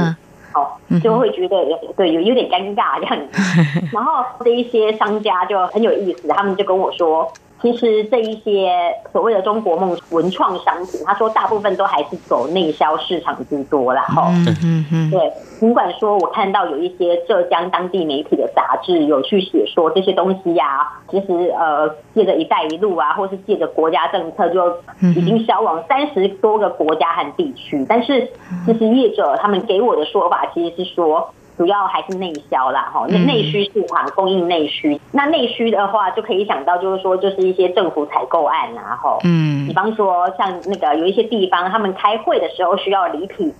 好，就会觉得对有有点尴尬这样子。然后这一些商家就很有意思，他们就跟我说。其实这一些所谓的中国梦文创商品，他说大部分都还是走内销市场居多啦。哈。嗯嗯对，尽管说我看到有一些浙江当地媒体的杂志有去写说这些东西呀，其实呃借着“一带一路”啊，或是借着国家政策，就已经销往三十多个国家和地区。但是其实业者他们给我的说法，其实是说。主要还是内销啦，哈，内内需市场供应内需。那内需的话，就可以想到，就是说，就是一些政府采购案啊，哈，嗯，比方说像那个有一些地方，他们开会的时候需要礼品，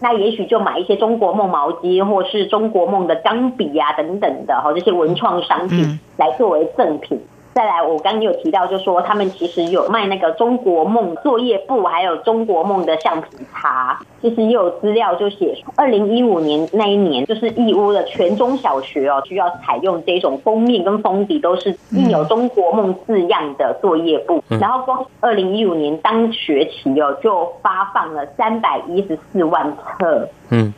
那也许就买一些中国梦毛巾，或是中国梦的钢笔啊等等的，哈，这些文创商品来作为赠品。再来，我刚刚有提到，就说他们其实有卖那个中国梦作业簿，还有中国梦的橡皮擦。其实也有资料就写，二零一五年那一年，就是义乌的全中小学哦，需要采用这种封面跟封底都是印有中国梦字样的作业簿。然后光二零一五年当学期哦，就发放了三百一十四万册。嗯。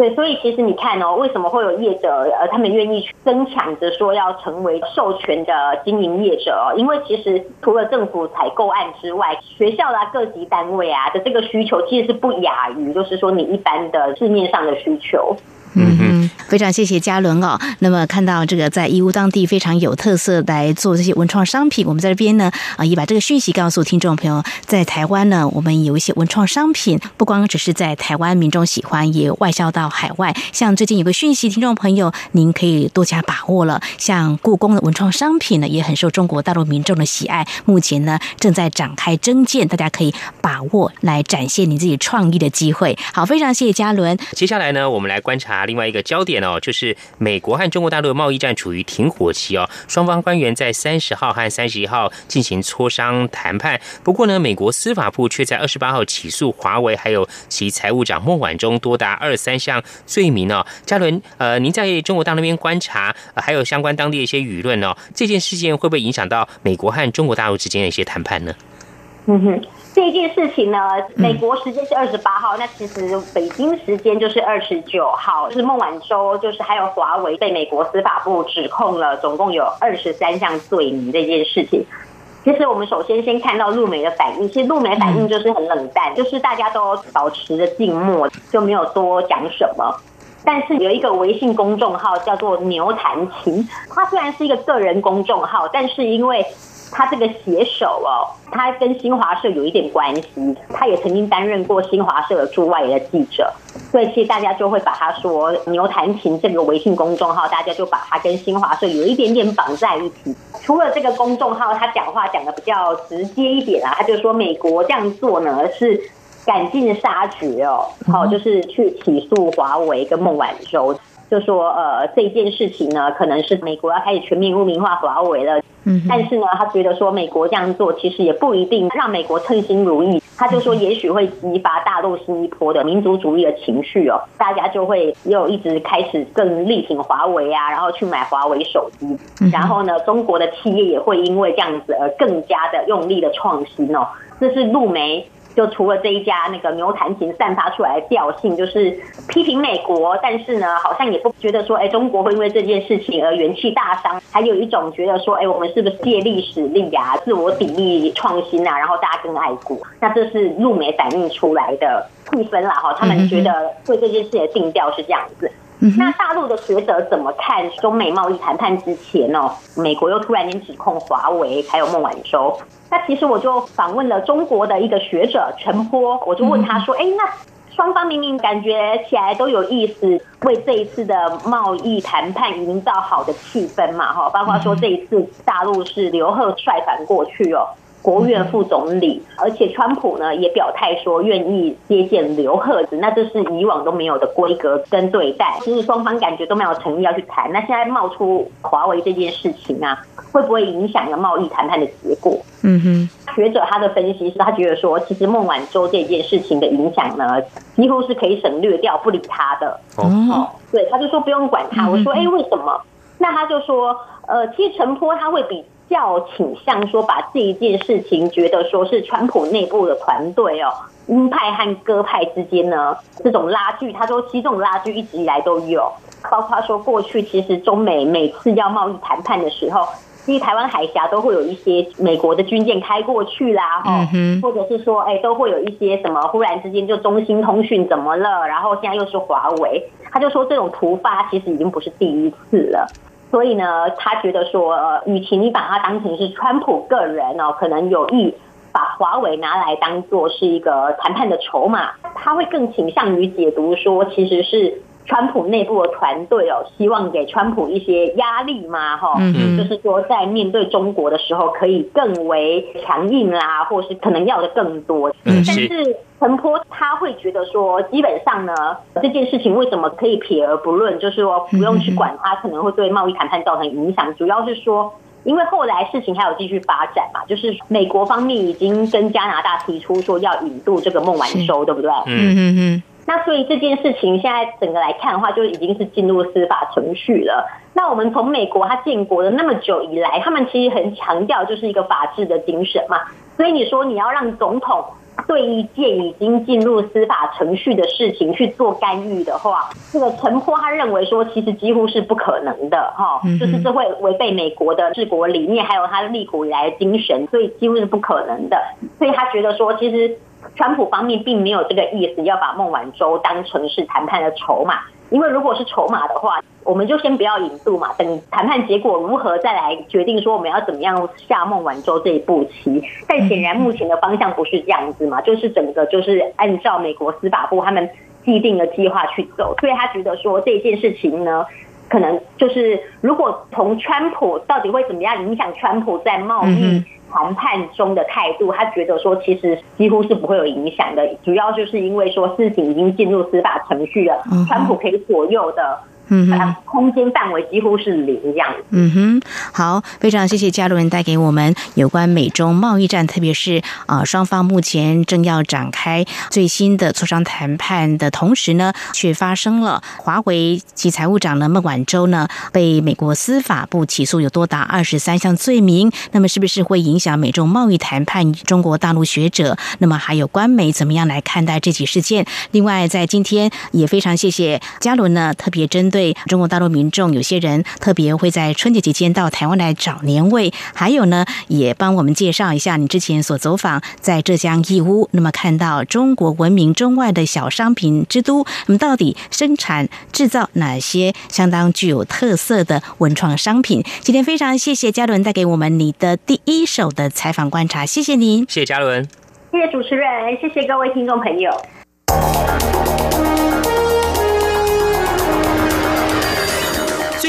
对，所以其实你看哦，为什么会有业者呃，他们愿意去争抢着说要成为授权的经营业者哦？因为其实除了政府采购案之外，学校啊、各级单位啊的这个需求，其实是不亚于就是说你一般的市面上的需求。嗯嗯，非常谢谢嘉伦哦。那么看到这个在义乌当地非常有特色来做这些文创商品，我们在这边呢啊也把这个讯息告诉听众朋友，在台湾呢，我们有一些文创商品，不光只是在台湾民众喜欢，也外销到海外。像最近有个讯息，听众朋友您可以多加把握了。像故宫的文创商品呢，也很受中国大陆民众的喜爱，目前呢正在展开征件，大家可以把握来展现你自己创意的机会。好，非常谢谢嘉伦。接下来呢，我们来观察。另外一个焦点哦，就是美国和中国大陆的贸易战处于停火期哦，双方官员在三十号和三十一号进行磋商谈判。不过呢，美国司法部却在二十八号起诉华为还有其财务长孟晚舟多达二三项罪名哦。嘉伦，呃，您在中国大陆那边观察，还有相关当地的一些舆论哦，这件事件会不会影响到美国和中国大陆之间的一些谈判呢？嗯哼。这件事情呢，美国时间是二十八号，那其实北京时间就是二十九号，就是孟晚舟，就是还有华为被美国司法部指控了，总共有二十三项罪名这件事情。其实我们首先先看到陆美的反应，其实陆美反应就是很冷淡，就是大家都保持着静默，就没有多讲什么。但是有一个微信公众号叫做牛弹琴，它虽然是一个个人公众号，但是因为他这个写手哦，他跟新华社有一点关系，他也曾经担任过新华社的驻外的记者，所以其实大家就会把他说牛弹琴这个微信公众号，大家就把他跟新华社有一点点绑在一起。除了这个公众号，他讲话讲的比较直接一点啊，他就说美国这样做呢是赶尽杀绝哦，好，就是去起诉华为跟孟晚舟。就说呃这件事情呢，可能是美国要开始全面污名化华为了。嗯，但是呢，他觉得说美国这样做其实也不一定让美国称心如意。他就说也许会激发大陆新一波的民族主义的情绪哦，大家就会又一直开始更力挺华为啊，然后去买华为手机。然后呢，中国的企业也会因为这样子而更加的用力的创新哦。这是陆媒。就除了这一家那个牛弹琴散发出来的调性，就是批评美国，但是呢，好像也不觉得说，哎，中国会因为这件事情而元气大伤，还有一种觉得说，哎，我们是不是借力使力啊，自我砥砺创新啊，然后大家更爱国，那这是陆媒反映出来的气氛啦，哈，他们觉得对这件事的定调是这样子。那大陆的学者怎么看中美贸易谈判之前哦？美国又突然间指控华为还有孟晚舟。那其实我就访问了中国的一个学者陈波，我就问他说：“哎，那双方明明感觉起来都有意思，为这一次的贸易谈判营造好的气氛嘛？哈，包括说这一次大陆是刘鹤率团过去哦。”国务院副总理，而且川普呢也表态说愿意接见刘鹤子，那这是以往都没有的规格跟对待，其实双方感觉都没有诚意要去谈。那现在冒出华为这件事情啊，会不会影响了贸易谈判的结果？嗯哼，学者他的分析是他觉得说，其实孟晚舟这件事情的影响呢，几乎是可以省略掉，不理他的。哦，对，他就说不用管他。我说，哎，为什么？那他就说，呃，其实陈波他会比。较倾向说把这一件事情，觉得说是川普内部的团队哦，鹰派和鸽派之间呢这种拉锯，他说其实这种拉锯一直以来都有，包括说过去其实中美每次要贸易谈判的时候，其实台湾海峡都会有一些美国的军舰开过去啦，哈，或者是说哎都会有一些什么忽然之间就中兴通讯怎么了，然后现在又是华为，他就说这种突发其实已经不是第一次了。所以呢，他觉得说，呃，与其你把它当成是川普个人哦，可能有意把华为拿来当做是一个谈判的筹码，他会更倾向于解读说，其实是。川普内部的团队哦，希望给川普一些压力嘛，哈，就是说在面对中国的时候，可以更为强硬啦，或是可能要的更多。但是陈波他会觉得说，基本上呢，这件事情为什么可以撇而不论，就是说不用去管它可能会对贸易谈判造成影响，主要是说，因为后来事情还有继续发展嘛，就是美国方面已经跟加拿大提出说要引渡这个孟晚舟，对不对？嗯嗯嗯。那所以这件事情现在整个来看的话，就已经是进入司法程序了。那我们从美国它建国的那么久以来，他们其实很强调就是一个法治的精神嘛。所以你说你要让总统对一件已经进入司法程序的事情去做干预的话，这个陈波他认为说其实几乎是不可能的哈，就是这会违背美国的治国理念，还有他立国以来的精神，所以几乎是不可能的。所以他觉得说其实。川普方面并没有这个意思，要把孟晚舟当成是谈判的筹码。因为如果是筹码的话，我们就先不要引渡嘛，等谈判结果如何再来决定说我们要怎么样下孟晚舟这一步棋。但显然目前的方向不是这样子嘛，就是整个就是按照美国司法部他们既定的计划去走。所以他觉得说这件事情呢，可能就是如果从川普到底会怎么样影响川普在贸易。谈判中的态度，他觉得说其实几乎是不会有影响的，主要就是因为说事情已经进入司法程序了，川普可以左右的。嗯哼，空间范围几乎是零这样。嗯哼，好，非常谢谢嘉伦带给我们有关美中贸易战，特别是啊双方目前正要展开最新的磋商谈判的同时呢，却发生了华为及财务长呢孟晚舟呢被美国司法部起诉，有多达二十三项罪名。那么是不是会影响美中贸易谈判？中国大陆学者，那么还有官媒怎么样来看待这起事件？另外，在今天也非常谢谢嘉伦呢，特别针对。对中国大陆民众，有些人特别会在春节期间到台湾来找年味，还有呢，也帮我们介绍一下你之前所走访在浙江义乌，那么看到中国闻名中外的小商品之都，那么到底生产制造哪些相当具有特色的文创商品？今天非常谢谢嘉伦带给我们你的第一手的采访观察，谢谢您，谢谢嘉伦，谢谢主持人，谢谢各位听众朋友。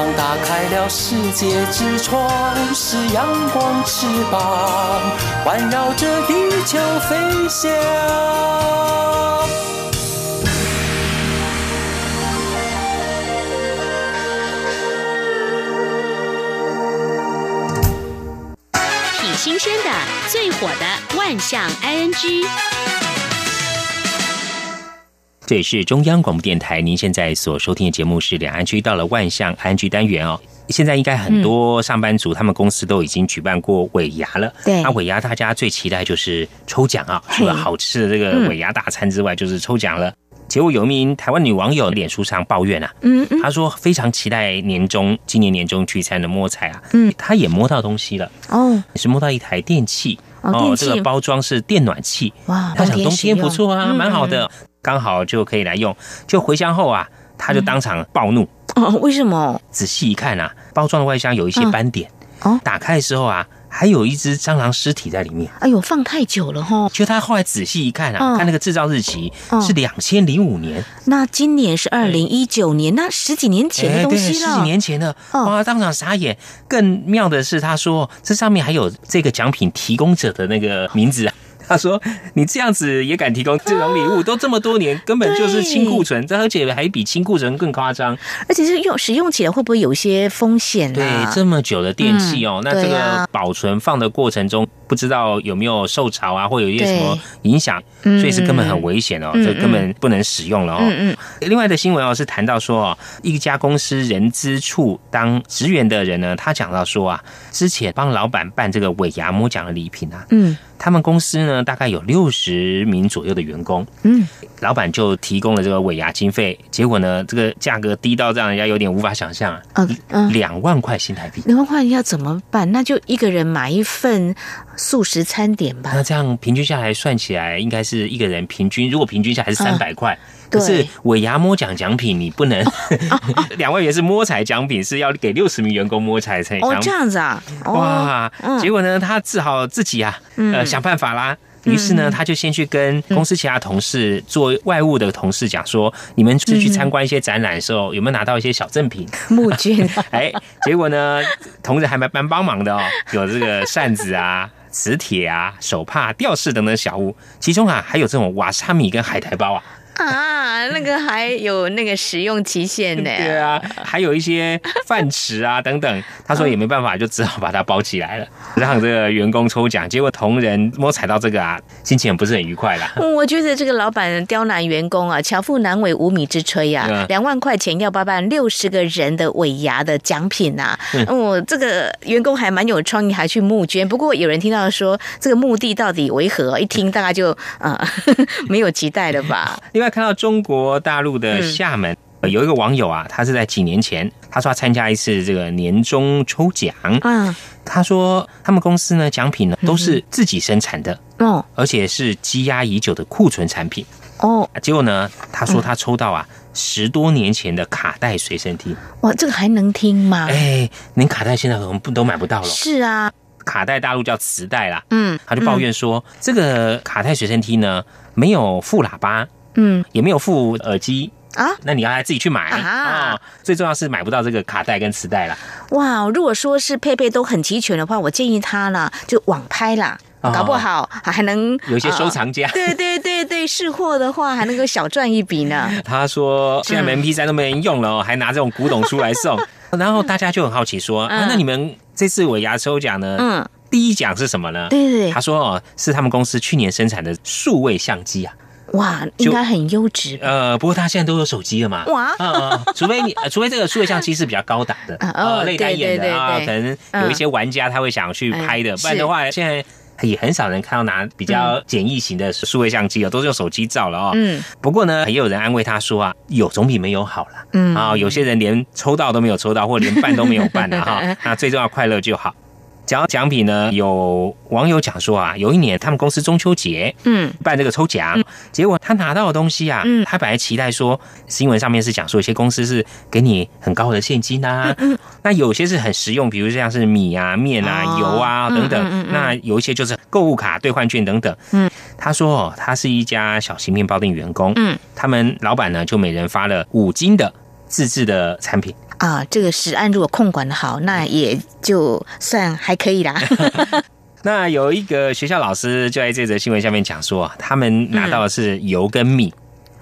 翅膀打开了世界之窗，是阳光翅膀环绕着地球飞翔。挺新鲜的，最火的万象 ING。这里是中央广播电台，您现在所收听的节目是两岸区到了万象安居单元哦。现在应该很多上班族，他们公司都已经举办过尾牙了。对，那尾牙大家最期待就是抽奖啊，除了好吃的这个尾牙大餐之外，就是抽奖了。结果有一名台湾女网友脸书上抱怨啊，嗯，她说非常期待年终今年年终聚餐的摸彩啊，嗯，她也摸到东西了哦，是摸到一台电器。哦，这个包装是电暖器哇，她想冬天不错啊，蛮好的。刚好就可以来用，就回乡后啊，他就当场暴怒哦。为什么？仔细一看啊，包装的外箱有一些斑点哦。打开的时候啊，还有一只蟑螂尸体在里面。哎呦，放太久了哈。就他后来仔细一看啊，看那个制造日期是两千零五年，那今年是二零一九年，那十几年前的东西了。十几年前的，哇，当场傻眼。更妙的是，他说这上面还有这个奖品提供者的那个名字啊。他说：“你这样子也敢提供这种礼物？都这么多年，根本就是清库存，这而且还比清库存更夸张。而且是用使用起来会不会有些风险？对，这么久的电器哦，那这个保存放的过程中，不知道有没有受潮啊，或有一些什么影响，所以是根本很危险哦，这根本不能使用了哦。嗯嗯。另外的新闻哦，是谈到说哦，一家公司人资处当职员的人呢，他讲到说啊，之前帮老板办这个尾牙摸奖的礼品啊，嗯。”他们公司呢，大概有六十名左右的员工。嗯，老板就提供了这个尾牙经费，结果呢，这个价格低到让人家有点无法想象。嗯嗯，两万块新台币，两万块要怎么办？那就一个人买一份素食餐点吧。那这样平均下来算起来，应该是一个人平均，如果平均下来是三百块。可是尾牙摸奖奖品，你不能 两万元是摸彩奖品，是要给六十名员工摸彩才哦，这样子啊，哇！结果呢，他只好自己啊，呃，想办法啦。于是呢，他就先去跟公司其他同事做外务的同事讲说：“你们是去参观一些展览的时候，有没有拿到一些小赠品？募捐？” 哎，结果呢，同事还蛮蛮帮忙的哦，有这个扇子啊、磁铁啊、手帕、吊饰等等小物，其中啊还有这种瓦萨米跟海苔包啊。啊，那个还有那个使用期限呢。对啊，还有一些饭匙啊等等。他说也没办法，就只好把它包起来了，让这个员工抽奖。结果同仁摸踩到这个啊，心情不是很愉快啦。我觉得这个老板刁难员工啊，巧妇难为无米之炊呀。两万块钱要包办六十个人的尾牙的奖品呐。嗯，这个员工还蛮有创意，还去募捐。不过有人听到说这个目的到底为何？一听大概就啊 没有期待了吧。另外。看到中国大陆的厦门有一个网友啊，他是在几年前，他说他参加一次这个年终抽奖，嗯，他说他们公司呢奖品呢都是自己生产的，哦，而且是积压已久的库存产品，哦，结果呢，他说他抽到啊十多年前的卡带随身听，哇，这个还能听吗？哎，连卡带现在可能不都买不到了，是啊，卡带大陆叫磁带啦，嗯，他就抱怨说这个卡带随身听呢没有副喇叭。嗯，也没有附耳机啊，那你要来自己去买啊。最重要是买不到这个卡带跟磁带了。哇，如果说是配备都很齐全的话，我建议他呢就网拍啦。搞不好还能有一些收藏家。对对对对，试货的话还能够小赚一笔呢。他说现在 MP 三都没人用了，还拿这种古董出来送，然后大家就很好奇说，那你们这次尾牙抽奖呢？嗯。第一奖是什么呢？对对，他说哦，是他们公司去年生产的数位相机啊。哇，应该很优质。呃，不过他现在都有手机了嘛。哇，除非你，除非这个数位相机是比较高档的，呃，内单眼的啊，可能有一些玩家他会想去拍的。不然的话，现在也很少人看到拿比较简易型的数位相机哦，都是用手机照了哦。嗯。不过呢，也有人安慰他说啊，有总比没有好了。嗯。啊，有些人连抽到都没有抽到，或连办都没有办的哈。那最重要，快乐就好。讲到奖品呢，有网友讲说啊，有一年他们公司中秋节，嗯，办这个抽奖，结果他拿到的东西啊，嗯，他本来期待说新闻上面是讲说有些公司是给你很高的现金啊，嗯，那有些是很实用，比如像是米啊、面啊、油啊等等，那有一些就是购物卡、兑换券等等，嗯，他说他是一家小型面包店员工，嗯，他们老板呢就每人发了五斤的自制的产品。啊，这个食案如果控管的好，那也就算还可以啦。那有一个学校老师就在这则新闻下面讲说，他们拿到的是油跟米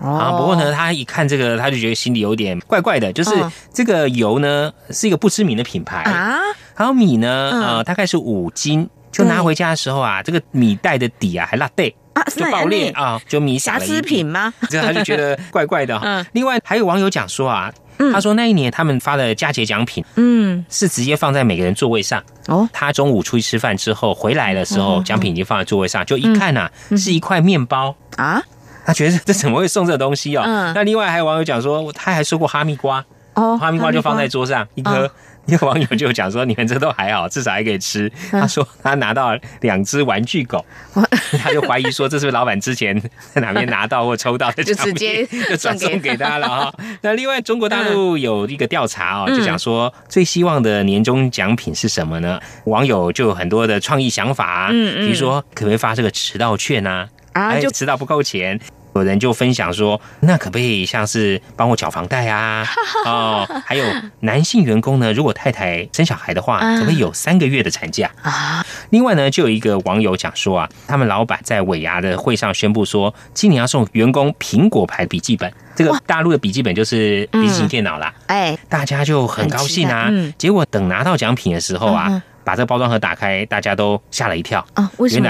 啊。不过呢，他一看这个，他就觉得心里有点怪怪的，就是这个油呢是一个不知名的品牌啊，还有米呢，呃，大概是五斤，就拿回家的时候啊，这个米袋的底啊还落地啊，就爆裂啊，就米瑕疵品吗？这他就觉得怪怪的。嗯，另外还有网友讲说啊。他说那一年他们发的佳节奖品，嗯，是直接放在每个人座位上。哦，他中午出去吃饭之后回来的时候，奖品已经放在座位上，就一看呐，是一块面包啊。他觉得这怎么会送这东西哦？那另外还有网友讲说，他还收过哈密瓜，哦，哈密瓜就放在桌上一颗。一个网友就讲说：“你们这都还好，至少还可以吃。”他说他拿到两只玩具狗，他就怀疑说这是不是老板之前在哪边拿到或抽到的，就直接就转送给他了哈。那另外中国大陆有一个调查哦，就讲说最希望的年终奖品是什么呢？网友就有很多的创意想法，嗯嗯，比如说可不可以发这个迟到券啊？啊，就迟到不扣钱。有人就分享说，那可不可以像是帮我缴房贷啊？哦，还有男性员工呢，如果太太生小孩的话，可不可以有三个月的产假啊？另外呢，就有一个网友讲说啊，他们老板在尾牙的会上宣布说，今年要送员工苹果牌笔记本。这个大陆的笔记本就是笔记型电脑啦。哎，大家就很高兴啊。结果等拿到奖品的时候啊，把这个包装盒打开，大家都吓了一跳啊。为什么？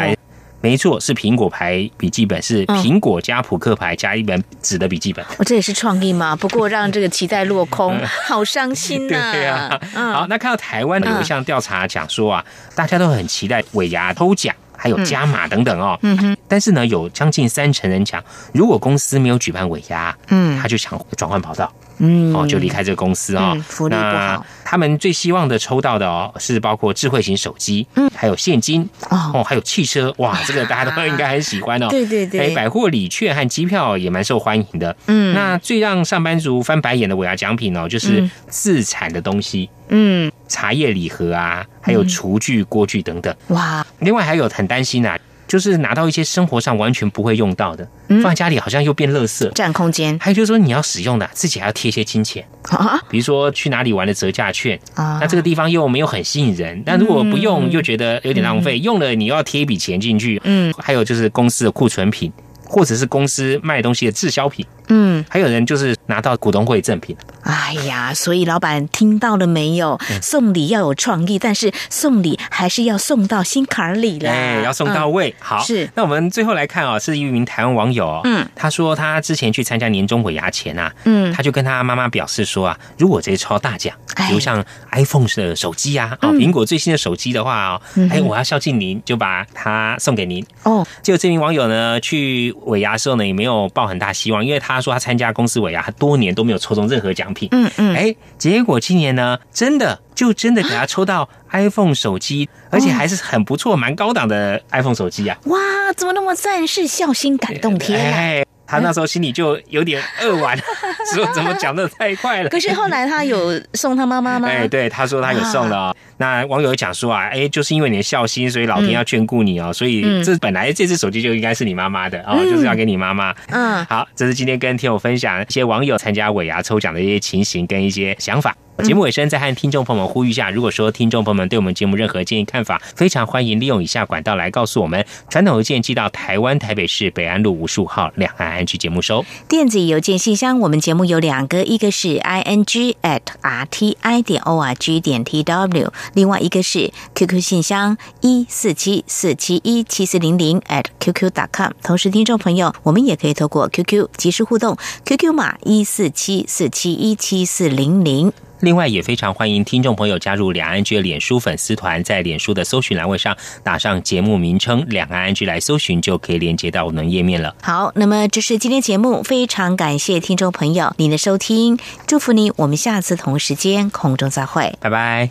没错，是苹果牌笔记本，是苹果加扑克牌加一本纸的笔记本。哦，这也是创意嘛？不过让这个期待落空，好伤心呐。对啊，好，那看到台湾有一项调查讲说啊，大家都很期待尾牙抽奖，还有加码等等哦。嗯哼。但是呢，有将近三成人讲，如果公司没有举办尾牙，嗯，他就想转换跑道。嗯，哦，就离开这个公司啊，福利不好。他们最希望的抽到的哦，是包括智慧型手机，嗯，还有现金，哦，还有汽车，哇，这个大家都应该很喜欢哦。对对对，哎，百货礼券和机票也蛮受欢迎的。嗯，那最让上班族翻白眼的尾牙奖品哦，就是自产的东西，嗯，茶叶礼盒啊，还有厨具、锅具等等。哇，另外还有很担心啊。就是拿到一些生活上完全不会用到的，放在家里好像又变垃圾，占空间。还有就是说你要使用的，自己还要贴一些金钱。啊，比如说去哪里玩的折价券啊，那这个地方又没有很吸引人，但如果不用又觉得有点浪费，用了你又要贴一笔钱进去。嗯，还有就是公司的库存品，或者是公司卖东西的滞销品。嗯，还有人就是拿到股东会赠品。哎呀，所以老板听到了没有？送礼要有创意，但是送礼还是要送到心坎里了。哎，要送到位。好，是。那我们最后来看啊，是一名台湾网友。嗯，他说他之前去参加年终尾牙前啊，嗯，他就跟他妈妈表示说啊，如果这些抽大奖，比如像 iPhone 的手机啊，啊，苹果最新的手机的话哦，哎，我要孝敬您，就把它送给您。哦，结果这名网友呢，去尾牙的时候呢，也没有抱很大希望，因为他。他说他参加公司委啊，他多年都没有抽中任何奖品。嗯嗯，哎，结果今年呢，真的就真的给他抽到 iPhone 手机，而且还是很不错、蛮高档的 iPhone 手机啊！哇，怎么那么赞？是孝心感动天啊！他那时候心里就有点扼腕，说怎么讲的太快了。可是后来他有送他妈妈吗？哎，对，他说他有送了。那网友讲说啊，哎，就是因为你的孝心，所以老天要眷顾你哦，所以这本来这只手机就应该是你妈妈的哦，就是要给你妈妈。嗯，好，这是今天跟听友分享一些网友参加尾牙抽奖的一些情形跟一些想法。节目尾声再和听众朋友们呼吁一下，如果说听众朋友们对我们节目任何建议看法，非常欢迎利用以下管道来告诉我们：传统邮件寄到台湾台北市北安路五十五号两岸安居节目收；电子邮件信箱，我们节目有两个，一个是 i n g at r t i 点 o r g 点 t w，另外一个是 QQ 信箱一四七四七一七四零零 at qq dot com。同时，听众朋友，我们也可以透过 QQ 及时互动，QQ 码一四七四七一七四零零。另外，也非常欢迎听众朋友加入两岸居的脸书粉丝团，在脸书的搜寻栏位上打上节目名称“两岸安居”来搜寻，就可以连接到我们页面了。好，那么这是今天节目，非常感谢听众朋友您的收听，祝福你，我们下次同时间空中再会，拜拜。